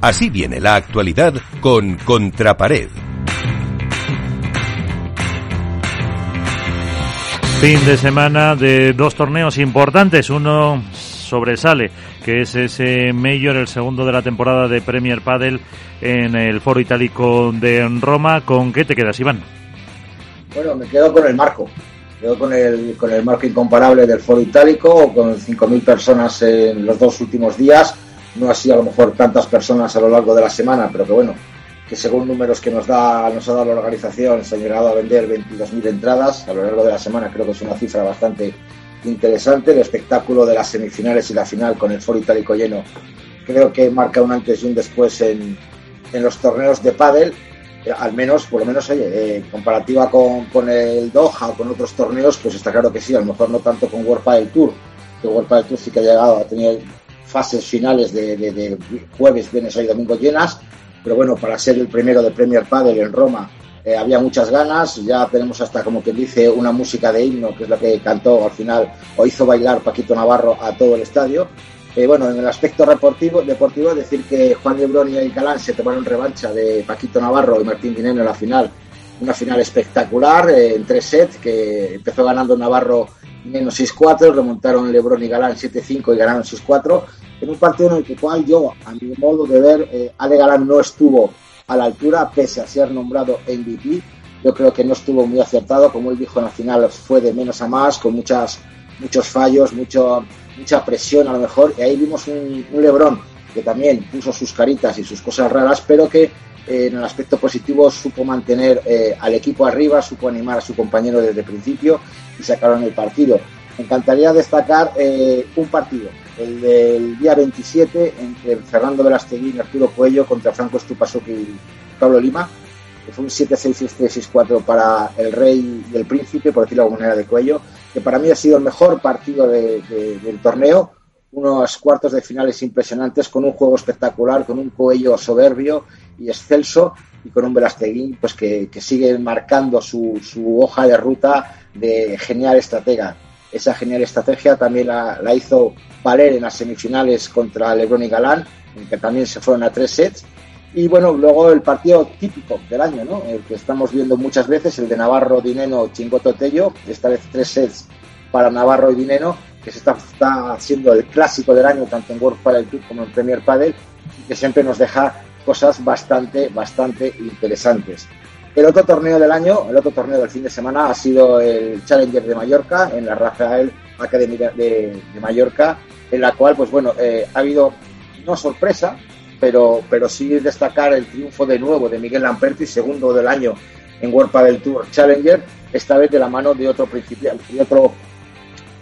Así viene la actualidad con Contrapared. Fin de semana de dos torneos importantes. Uno sobresale, que es ese Mayor, el segundo de la temporada de Premier Padel en el Foro Itálico de Roma. ¿Con qué te quedas, Iván? Bueno, me quedo con el marco. Me quedo con el, con el marco incomparable del Foro Itálico, con 5.000 personas en los dos últimos días. No así a lo mejor tantas personas a lo largo de la semana, pero que bueno, que según números que nos da nos ha dado la organización se han llegado a vender 22.000 entradas a lo largo de la semana creo que es una cifra bastante interesante. El espectáculo de las semifinales y la final con el foro itálico lleno creo que marca un antes y un después en, en los torneos de pádel. Eh, al menos por lo menos oye eh, comparativa con, con, el Doha o con otros torneos pues está claro que sí a lo mejor no tanto con World Padel Tour que World Padel Tour sí que ha llegado a tener fases finales de, de, de jueves, viernes y domingo llenas pero bueno, para ser el primero de Premier Padel en Roma eh, había muchas ganas, ya tenemos hasta como que dice una música de himno, que es la que cantó al final o hizo bailar Paquito Navarro a todo el estadio. Eh, bueno, en el aspecto deportivo, deportivo, decir que Juan Lebrón y Galán se tomaron revancha de Paquito Navarro y Martín Dineno en la final, una final espectacular eh, en tres sets, que empezó ganando Navarro menos 6-4, remontaron Lebrón y Galán 7-5 y ganaron 6-4 en un partido en el cual yo, a mi modo de ver, eh, no estuvo a la altura, pese a ser nombrado MVP. Yo creo que no estuvo muy acertado, como él dijo en la final, fue de menos a más, con muchas, muchos fallos, mucha presión a lo mejor. Y ahí vimos un, un Lebrón que también puso sus caritas y sus cosas raras, pero que eh, en el aspecto positivo supo mantener eh, al equipo arriba, supo animar a su compañero desde el principio y sacaron el partido. Me encantaría destacar eh, un partido, el del día 27 entre Fernando Velasteguín y Arturo Cuello contra Franco Estupasuki y Pablo Lima, que fue un 7-6-6-3-6-4 para el Rey y el Príncipe, por decirlo de alguna manera, de Cuello, que para mí ha sido el mejor partido de, de, del torneo, unos cuartos de finales impresionantes, con un juego espectacular, con un Cuello soberbio y excelso, y con un Velasteguín pues, que, que sigue marcando su, su hoja de ruta de genial estratega esa genial estrategia también la, hizo valer en las semifinales contra Lebron y Galán, en que también se fueron a tres sets. Y bueno, luego el partido típico del año, ¿no? El que estamos viendo muchas veces, el de Navarro, Dineno, Chingoto Tello, esta vez tres sets para Navarro y Dineno, que se está, haciendo el clásico del año, tanto en World Padel Tour como en Premier Padel, y que siempre nos deja cosas bastante, bastante interesantes. El otro torneo del año, el otro torneo del fin de semana ha sido el Challenger de Mallorca en la Rafael Academy de, Mallorca, en la cual, pues bueno, eh, ha habido no sorpresa, pero, pero sí destacar el triunfo de nuevo de Miguel Lamperti, segundo del año en World Padel Tour Challenger, esta vez de la mano de otro principiante, de otro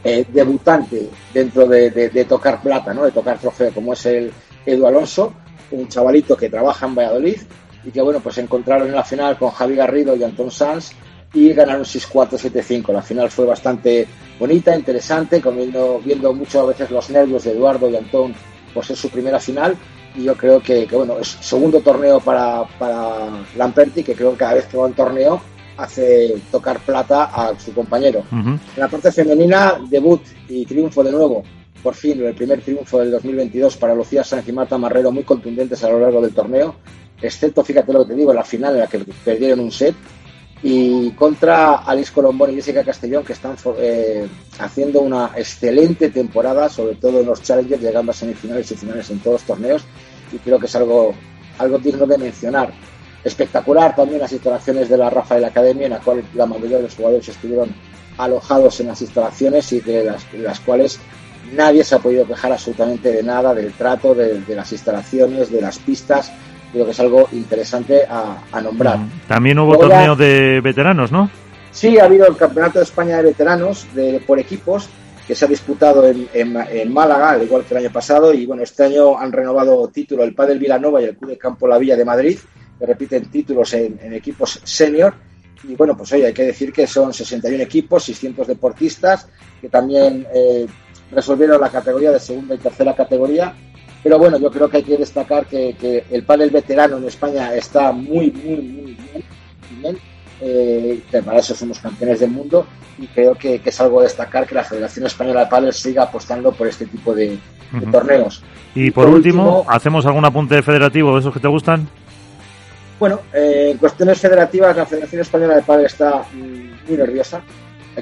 eh, debutante dentro de, de, de, tocar plata, ¿no? de tocar trofeo, como es el Edu Alonso, un chavalito que trabaja en Valladolid y que bueno, pues se encontraron en la final con Javi Garrido y Anton Sanz y ganaron 6-4, 7-5. La final fue bastante bonita, interesante, viendo, viendo mucho a veces los nervios de Eduardo y Antón por ser su primera final. Y yo creo que, que bueno, es segundo torneo para, para Lamperti, que creo que cada vez que va a un torneo hace tocar plata a su compañero. Uh -huh. En la parte femenina, debut y triunfo de nuevo. Por fin, el primer triunfo del 2022 para Lucía Sánchez y Marta Marrero, muy contundentes a lo largo del torneo excepto, fíjate lo que te digo, la final en la que perdieron un set, y contra Alice Colombón y Jessica Castellón, que están eh, haciendo una excelente temporada, sobre todo en los Challengers, llegando a semifinales y finales en todos los torneos, y creo que es algo, algo digno de mencionar. Espectacular también las instalaciones de la Rafael Academy, en la cual la mayoría de los jugadores estuvieron alojados en las instalaciones y de las, las cuales nadie se ha podido quejar absolutamente de nada, del trato, de, de las instalaciones, de las pistas, creo que es algo interesante a, a nombrar. También hubo Luego de veteranos, ¿no? Sí, ha habido el Campeonato de España de Veteranos de, por equipos que se ha disputado en, en, en, Málaga, al igual que el año pasado, y bueno, este año han renovado título el Padel Vilanova y el Club de Campo La Villa de Madrid, que repiten títulos en, en equipos senior, y bueno, pues oye, hay que decir que son 61 equipos, 600 deportistas, que también eh, resolvieron la categoría de segunda y tercera categoría, pero bueno, yo creo que hay que destacar que, que el pádel veterano en España está muy, muy, muy bien. bien. Eh, para eso somos campeones del mundo y creo que, que, es algo a destacar que la Federación Española de Pádel siga apostando por este tipo de, torneos. Y por, último, ¿hacemos algún apunte federativo de esos que te gustan? Bueno, eh, en cuestiones federativas, la Federación Española de Padres está mm, muy nerviosa,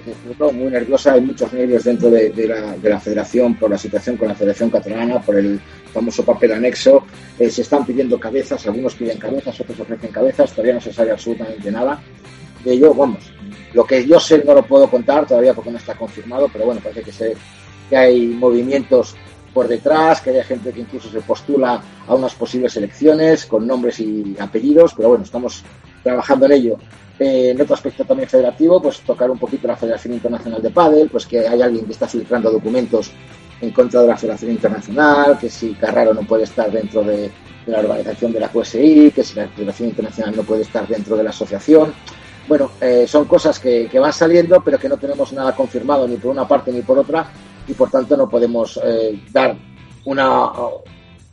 decirlo, muy nerviosa. Hay muchos nervios dentro de, la, federación por la situación con la Federación Catalana, por el famoso papel anexo. Eh, se están pidiendo cabezas, algunos piden cabezas, otros ofrecen cabezas, todavía no se sabe absolutamente nada de ello. Vamos, lo que yo sé no lo puedo contar todavía porque no está confirmado, pero bueno, parece que, se, que hay movimientos por detrás, que haya gente que incluso se postula a unas posibles elecciones con nombres y apellidos, pero bueno, estamos trabajando en ello. Eh, en otro aspecto también federativo, pues tocar un poquito la Federación Internacional de Padel, pues que hay alguien que está filtrando documentos en contra de la Federación Internacional, que si Carraro no puede estar dentro de, la organización de la QSI, que si la Federación Internacional no puede estar dentro de la asociación. Bueno, eh, son cosas que, van saliendo, pero que no tenemos nada confirmado ni por una parte ni por otra, y por tanto no podemos eh, dar una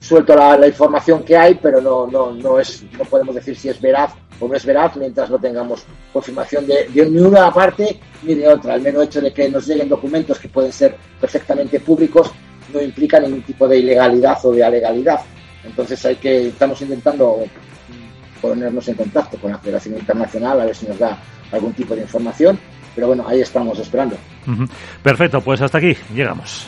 suelto la, información que hay, pero no, no, no, es, no podemos decir si es veraz o no es veraz mientras no tengamos confirmación de, ni una parte ni de otra. El mero hecho de que nos lleguen documentos que pueden ser perfectamente públicos no implica ningún tipo de ilegalidad o de alegalidad. Entonces hay que, estamos intentando ponernos en contacto con la Federación Internacional a ver si nos da algún tipo de información pero bueno, ahí estamos esperando. Perfecto, pues hasta aquí llegamos.